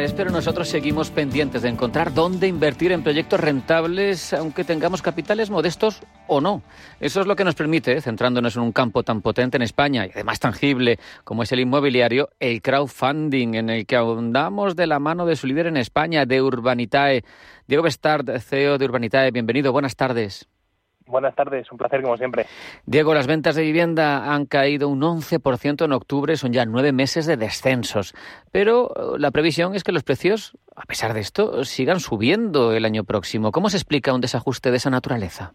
Pero nosotros seguimos pendientes de encontrar dónde invertir en proyectos rentables, aunque tengamos capitales modestos o no. Eso es lo que nos permite, centrándonos en un campo tan potente en España y además tangible como es el inmobiliario, el crowdfunding, en el que ahondamos de la mano de su líder en España, de Urbanitae. Diego Bestard, CEO de Urbanitae, bienvenido, buenas tardes. Buenas tardes, un placer como siempre. Diego, las ventas de vivienda han caído un 11% en octubre, son ya nueve meses de descensos, pero eh, la previsión es que los precios, a pesar de esto, sigan subiendo el año próximo. ¿Cómo se explica un desajuste de esa naturaleza?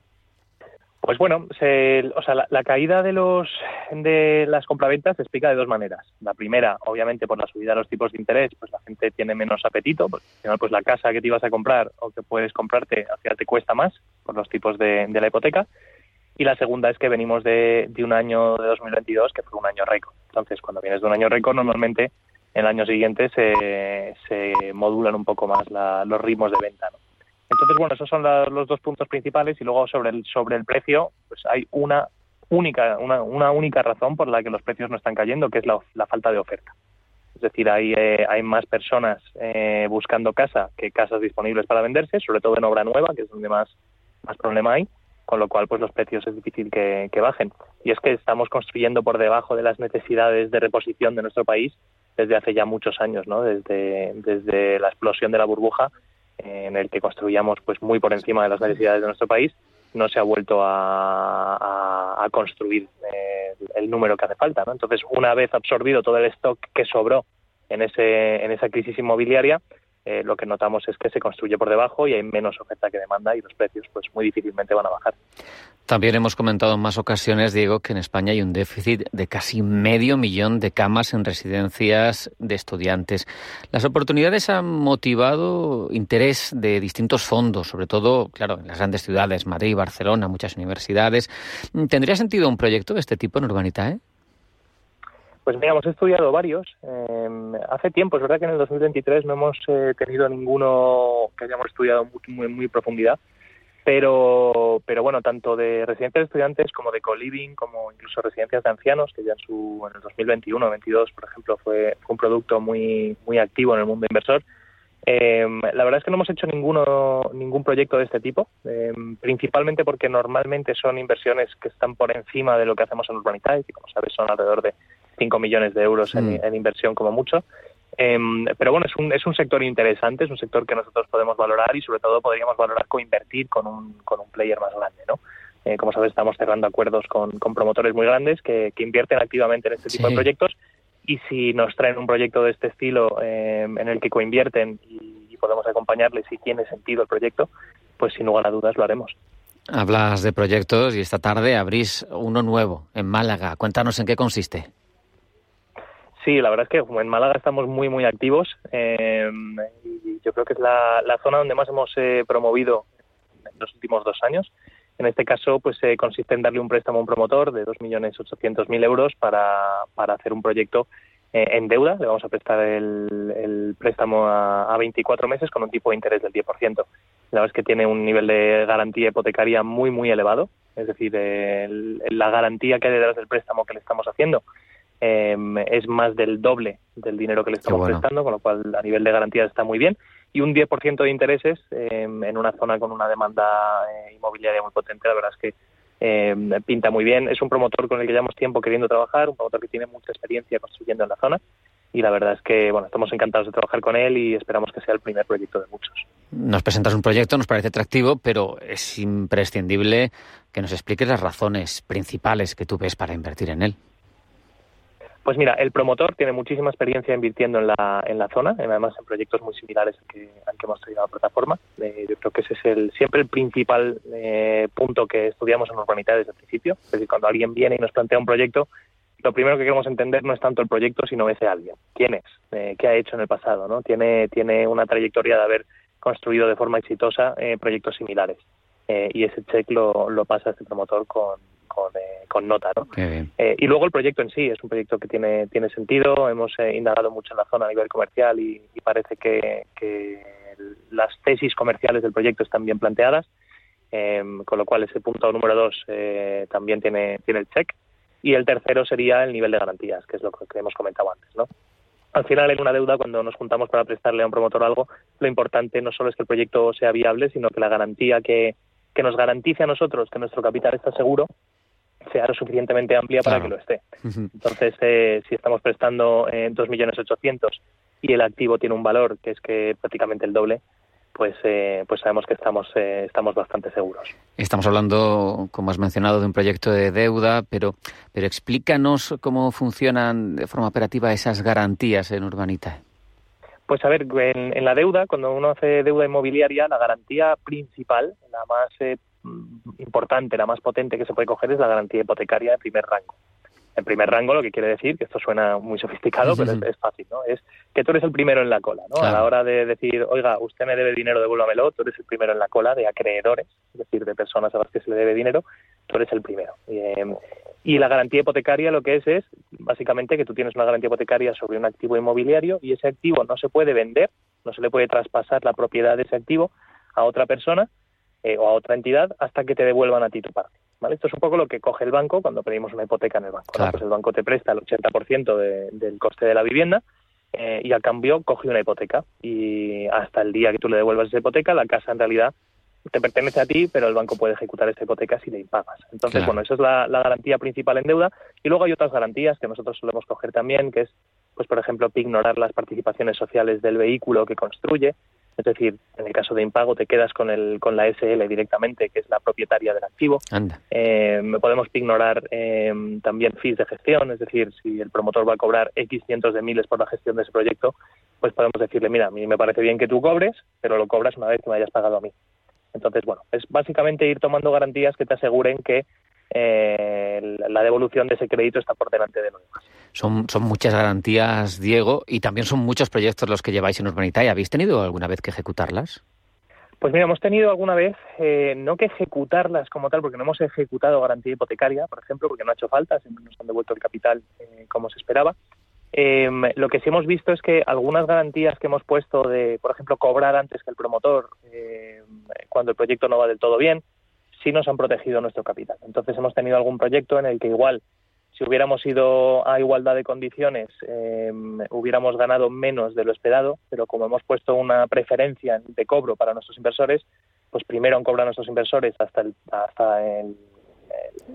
Pues bueno, o sea, la, caída de los de las compraventas se explica de dos maneras. La primera, obviamente, por la subida de los tipos de interés, pues la gente tiene menos apetito, porque al final, pues la casa que te ibas a comprar o que puedes comprarte, al te cuesta más por los tipos de, la hipoteca. Y la segunda es que venimos de, un año de 2022 que fue un año récord. Entonces, cuando vienes de un año récord, normalmente en el año siguiente se, se modulan un poco más los ritmos de venta. ¿no? Entonces, bueno, esos son los dos puntos principales y luego sobre el, sobre el precio, pues hay una única, una, una única razón por la que los precios no están cayendo, que es la, falta de oferta. Es decir, hay, eh, hay más personas eh, buscando casa que casas disponibles para venderse, sobre todo en obra nueva, que es donde más, más problema hay, con lo cual pues los precios es difícil que, que bajen. Y es que estamos construyendo por debajo de las necesidades de reposición de nuestro país desde hace ya muchos años, ¿no? Desde, desde la explosión de la burbuja en el que construíamos pues muy por encima de las necesidades de nuestro país, no se ha vuelto a, construir eh, el número que hace falta. ¿no? Entonces, una vez absorbido todo el stock que sobró en, ese, en esa crisis inmobiliaria, eh, lo que notamos es que se construye por debajo y hay menos oferta que demanda y los precios pues muy difícilmente van a bajar. También hemos comentado en más ocasiones, Diego, que en España hay un déficit de casi medio millón de camas en residencias de estudiantes. Las oportunidades han motivado interés de distintos fondos, sobre todo, claro, en las grandes ciudades, Madrid, Barcelona, muchas universidades. ¿Tendría sentido un proyecto de este tipo en Urbanitae? Pues mira, hemos estudiado varios. Em, hace tiempo, es verdad que en el 2023 no hemos eh, tenido ninguno que hayamos estudiado muy, muy, profundidad, pero, pero bueno, tanto de residencias de estudiantes como de co-living, como incluso residencias de ancianos, que ya en, su, en el 2021-22, por ejemplo, fue, fue un producto muy, muy activo en el mundo inversor. Em, la verdad es que no hemos hecho ninguno, ningún proyecto de este tipo, em, principalmente porque normalmente son inversiones que están por encima de lo que hacemos en Urbanitae, que como sabes son alrededor de 5 millones de euros en, mm. inversión como mucho. Em, pero bueno, es un, es un sector interesante, es un sector que nosotros podemos valorar y sobre todo podríamos valorar coinvertir con un, con un player más grande, ¿no? Eh, como sabes, estamos cerrando acuerdos con, con promotores muy grandes que, que, invierten activamente en este tipo de proyectos y si nos traen un proyecto de este estilo em, en el que coinvierten y, y podemos acompañarles si tiene sentido el proyecto, pues sin lugar a dudas lo haremos. Hablas de proyectos y esta tarde abrís uno nuevo en Málaga. Cuéntanos en qué consiste. Sí, la verdad es que en Málaga estamos muy, muy activos. Eh, y yo creo que es la, zona donde más hemos eh, promovido en los últimos dos años. En este caso, pues eh, consiste en darle un préstamo a un promotor de 2.800.000 euros para, para hacer un proyecto en deuda. Le vamos a prestar el, préstamo a, a, 24 meses con un tipo de interés del 10%. La verdad es que tiene un nivel de garantía hipotecaria muy, muy elevado. Es decir, la garantía que hay detrás del préstamo que le estamos haciendo Em, es más del doble del dinero que le estamos prestando, con lo cual a nivel de garantías está muy bien. Y un 10% de intereses em, en una zona con una demanda eh, inmobiliaria muy potente, la verdad es que em, pinta muy bien. Es un promotor con el que llevamos tiempo queriendo trabajar, un promotor que tiene mucha experiencia construyendo en la zona y la verdad es que bueno estamos encantados de trabajar con él y esperamos que sea el primer proyecto de muchos. Nos presentas un proyecto, nos parece atractivo, pero es imprescindible que nos expliques las razones principales que tú ves para invertir en él. Pues mira, el promotor tiene muchísima experiencia invirtiendo en la, en la zona, además en proyectos muy similares al que, al que hemos traído la plataforma. Eh, yo creo que ese es el, siempre el principal eh, punto que estudiamos en Urbanidad desde el principio. Es decir, cuando alguien viene y nos plantea un proyecto, lo primero que queremos entender no es tanto el proyecto, sino ese alguien. ¿Quién es? Eh, ¿Qué ha hecho en el pasado? ¿no? Tiene, tiene una trayectoria de haber construido de forma exitosa proyectos similares. y ese check lo, lo pasa este promotor con, con, con nota. ¿no? Eh, y luego el proyecto en sí es un proyecto que tiene, tiene sentido. Hemos eh, indagado mucho en la zona a nivel comercial y, parece que, las tesis comerciales del proyecto están bien planteadas. Em, con lo cual ese punto número dos eh, también tiene, tiene el check. Y el tercero sería el nivel de garantías, que es lo que hemos comentado antes. ¿no? al final en una deuda, cuando nos juntamos para prestarle a un promotor algo, lo importante no solo es que el proyecto sea viable, sino que la garantía que, que nos garantice a nosotros que nuestro capital está seguro sea lo suficientemente amplia para que lo esté. Entonces, eh, si estamos prestando eh, 2.800.000 y el activo tiene un valor que es que prácticamente el doble, pues, eh, pues sabemos que estamos, eh, estamos bastante seguros. Estamos hablando, como has mencionado, de un proyecto de deuda, pero, pero explícanos cómo funcionan de forma operativa esas garantías en Urbanita. Pues a ver, en, la deuda, cuando uno hace deuda inmobiliaria, la garantía principal, la más eh, importante, la más potente que se puede coger es la garantía hipotecaria de primer rango en primer rango, lo que quiere decir, que esto suena muy sofisticado, pero es, fácil, ¿no? Es que tú eres el primero en la cola, ¿no? A la hora de decir, oiga, usted me debe dinero, devuélvamelo, tú eres el primero en la cola de acreedores, es decir, de personas a las que se le debe dinero, tú eres el primero. Em, y la garantía hipotecaria lo que es es, básicamente, que tú tienes una garantía hipotecaria sobre un activo inmobiliario y ese activo no se puede vender, no se le puede traspasar la propiedad de ese activo a otra persona eh, o a otra entidad hasta que te devuelvan a ti tu parte. Esto es un poco lo que coge el banco cuando pedimos una hipoteca en el banco. Pues el banco te presta el 80% del coste de la vivienda eh, y al cambio coge una hipoteca. Y hasta el día que tú le devuelvas esa hipoteca, la casa en realidad te pertenece a ti, pero el banco puede ejecutar esa hipoteca si le impagas. Entonces, bueno, esa es la, la, garantía principal en deuda. Y luego hay otras garantías que nosotros solemos coger también, que es, pues por ejemplo, ignorar las participaciones sociales del vehículo que construye. Es decir, en el caso de impago te quedas con, el, con la SL directamente, que es la propietaria del activo. Eh, podemos ignorar eh, también fees de gestión, es decir, si el promotor va a cobrar X cientos de miles por la gestión de ese proyecto, pues podemos decirle, mira, a mí me parece bien que tú cobres, pero lo cobras una vez que me hayas pagado a mí. Entonces, bueno, es básicamente ir tomando garantías que te aseguren que eh, la devolución de ese crédito está por delante de nosotros. Son, son muchas garantías, Diego, y también son muchos proyectos los que lleváis en Urbanita. ¿Y habéis tenido alguna vez que ejecutarlas? Pues mira, hemos tenido alguna vez, eh, no que ejecutarlas como tal, porque no hemos ejecutado garantía hipotecaria, por ejemplo, porque no ha hecho falta, siempre nos han devuelto el capital eh, como se esperaba. Em, lo que sí hemos visto es que algunas garantías que hemos puesto de, por ejemplo, cobrar antes que el promotor em, cuando el proyecto no va del todo bien, sí nos han protegido nuestro capital. Entonces hemos tenido algún proyecto en el que igual si hubiéramos ido a igualdad de condiciones em, hubiéramos ganado menos de lo esperado, pero como hemos puesto una preferencia de cobro para nuestros inversores, pues primero han cobrado nuestros inversores hasta el, hasta el,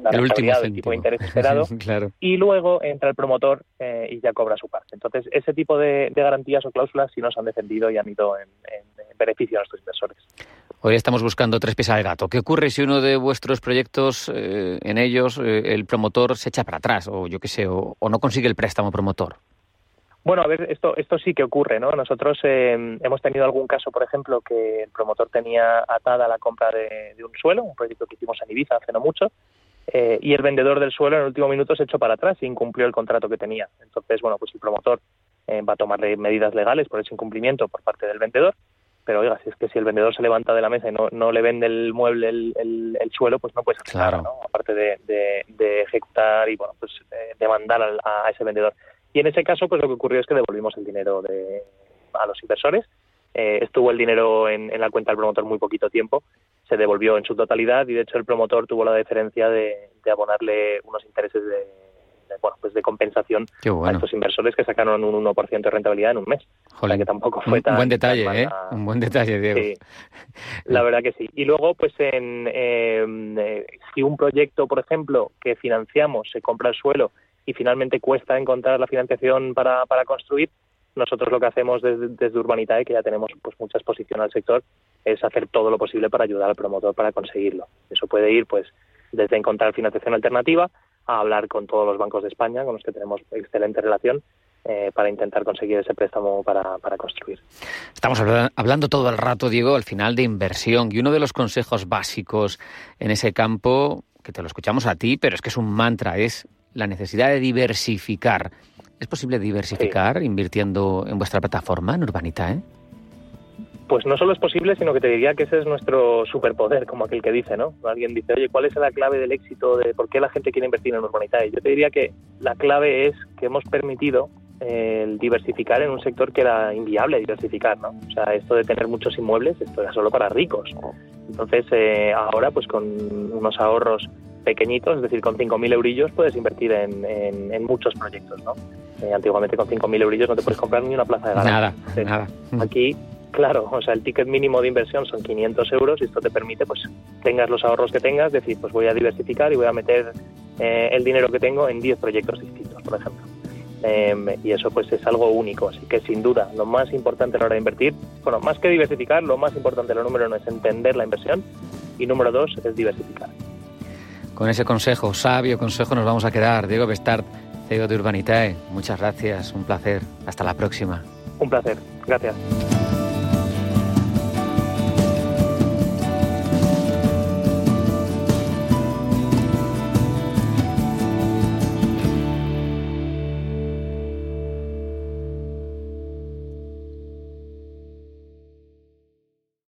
la el último del tipo de interés esperado y luego entra el promotor eh, y ya cobra su parte. Entonces, ese tipo de, garantías o cláusulas sí nos han defendido y han ido en, beneficio a nuestros inversores. Hoy estamos buscando tres pies al gato. ¿Qué ocurre si uno de vuestros proyectos, eh, en ellos, eh, el promotor se echa para atrás o yo qué sé, o, no consigue el préstamo promotor? Bueno, a ver, esto, esto sí que ocurre, ¿no? Nosotros hemos tenido algún caso, por ejemplo, que el promotor tenía atada la compra de, de, un suelo, un proyecto que hicimos en Ibiza hace no mucho, eh, y el vendedor del suelo en el último minuto se echó para atrás y incumplió el contrato que tenía. Entonces, bueno, pues el promotor eh, va a tomar medidas legales por ese incumplimiento por parte del vendedor. Pero oiga, si es que si el vendedor se levanta de la mesa y no, no le vende el mueble, el, el, suelo, pues no puede hacer nada, ¿no? Aparte de, de, ejecutar y, bueno, pues eh, demandar a, ese vendedor. Y en ese caso, pues lo que ocurrió es que devolvimos el dinero de, a los inversores. estuvo el dinero en, en la cuenta del promotor muy poquito tiempo se devolvió en su totalidad y de hecho el promotor tuvo la diferencia de, abonarle unos intereses de, bueno, pues de compensación a estos inversores que sacaron un 1% de rentabilidad en un mes. que tampoco fue tan, un buen detalle, ¿eh? Un buen detalle, Diego. Sí, la verdad que sí. Y luego, pues, en, em, eh, si un proyecto, por ejemplo, que financiamos se compra el suelo y finalmente cuesta encontrar la financiación para, para construir, nosotros lo que hacemos desde, desde Urbanitae, que ya tenemos pues mucha exposición al sector, es hacer todo lo posible para ayudar al promotor para conseguirlo. Eso puede ir pues desde encontrar financiación alternativa a hablar con todos los bancos de España, con los que tenemos excelente relación, eh, para intentar conseguir ese préstamo para, para construir. Estamos hablando todo el rato, Diego, al final de inversión y uno de los consejos básicos en ese campo, que te lo escuchamos a ti, pero es que es un mantra, es la necesidad de diversificar. ¿Es posible diversificar invirtiendo en vuestra plataforma, en Urbanita? Eh? Pues no solo es posible, sino que te diría que ese es nuestro superpoder, como aquel que dice, ¿no? Alguien dice, oye, ¿cuál es la clave del éxito de por qué la gente quiere invertir en Urbanitae? Yo te diría que la clave es que hemos permitido eh, el diversificar en un sector que era inviable diversificar, ¿no? O sea, esto de tener muchos inmuebles, esto era solo para ricos. Entonces, eh, ahora, pues con unos ahorros pequeñitos, es decir, con 5.000 eurillos puedes invertir en, en, muchos proyectos, ¿no? Eh, antiguamente con 5.000 eurillos no te puedes comprar ni una plaza de garaje. Nada, nada. Aquí Claro, o sea, el ticket mínimo de inversión son 500 euros y esto te permite, pues, tengas los ahorros que tengas, decir, pues voy a diversificar y voy a meter eh, el dinero que tengo en 10 proyectos distintos, por ejemplo. Em, y eso, pues, es algo único. Así que, sin duda, lo más importante a la hora de invertir, bueno, más que diversificar, lo más importante, lo número uno, es entender la inversión y número dos, es diversificar. Con ese consejo, sabio consejo, nos vamos a quedar. Diego Bestart, CEO de Urbanitae, muchas gracias, un placer. Hasta la próxima. Un placer, gracias.